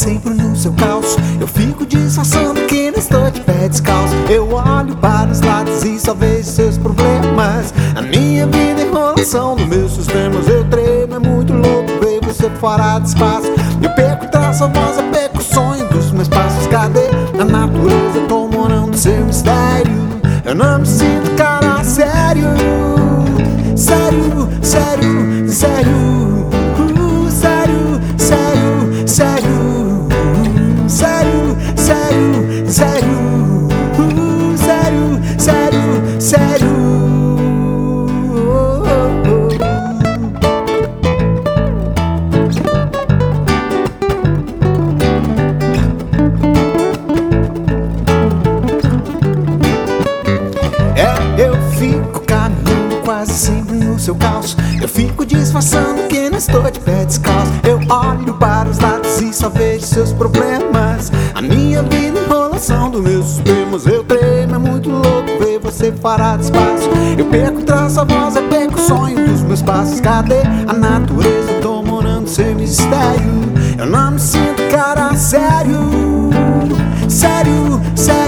sempre no seu calço. Eu fico disfarçando que não estou de pé descalço. Eu olho para os lados e só vejo seus problemas. A minha vida é enrolação dos meus sistemas. Eu tremo, é muito louco ver você fora de espaço. Eu perco traço a voz, eu perco o sonho dos meus passos. Cadê a natureza? Eu tô morando seu mistério. Eu não me sinto cara. Sério, quase sempre no seu calço. Eu fico disfarçando que não estou de pé descalço. Eu olho para os lados e só vejo seus problemas. A minha vida enrolação dos meus sistemas. Eu tremo, é muito louco ver você fora de espaço. Eu perco traço a voz, eu perco o sonho dos meus passos. Cadê a natureza? Eu tô morando sem mistério. Eu não me sinto cara sério. Sério, sério,